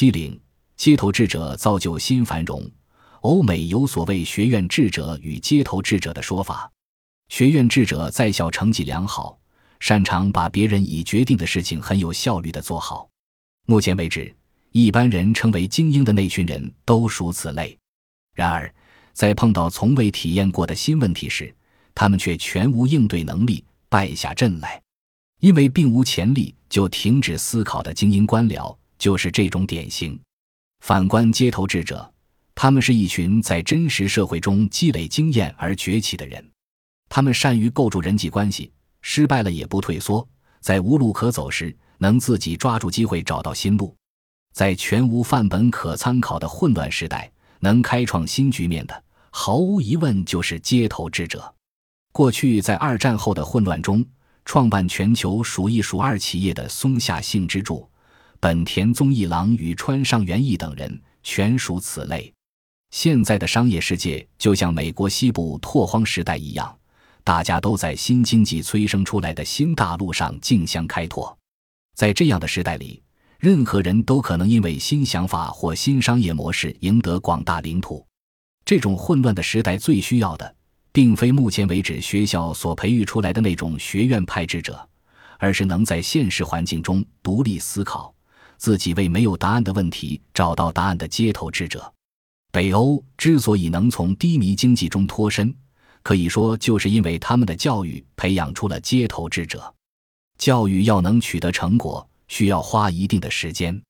七零，街头智者造就新繁荣。欧美有所谓学院智者与街头智者的说法。学院智者在校成绩良好，擅长把别人已决定的事情很有效率地做好。目前为止，一般人称为精英的那群人都属此类。然而，在碰到从未体验过的新问题时，他们却全无应对能力，败下阵来。因为并无潜力就停止思考的精英官僚，就是这种典型。反观街头智者，他们是一群在真实社会中积累经验而崛起的人。他们善于构筑人际关系，失败了也不退缩，在无路可走时能自己抓住机会找到新路。在全无范本可参考的混乱时代，能开创新局面的，毫无疑问就是街头智者。过去在二战后的混乱中，创办全球数一数二企业的松下幸之助、本田宗一郎与川上元义等人，全属此类。现在的商业世界就像美国西部拓荒时代一样，大家都在新经济催生出来的新大陆上竞相开拓。在这样的时代里，任何人都可能因为新想法或新商业模式赢得广大领土。这种混乱的时代最需要的，并非目前为止学校所培育出来的那种学院派智者，而是能在现实环境中独立思考、自己为没有答案的问题找到答案的街头智者。北欧之所以能从低迷经济中脱身，可以说就是因为他们的教育培养出了街头智者。教育要能取得成果。需要花一定的时间。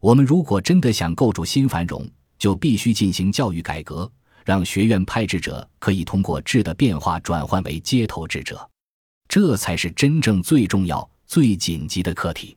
我们如果真的想构筑新繁荣，就必须进行教育改革，让学院派智者可以通过质的变化转换为街头智者，这才是真正最重要、最紧急的课题。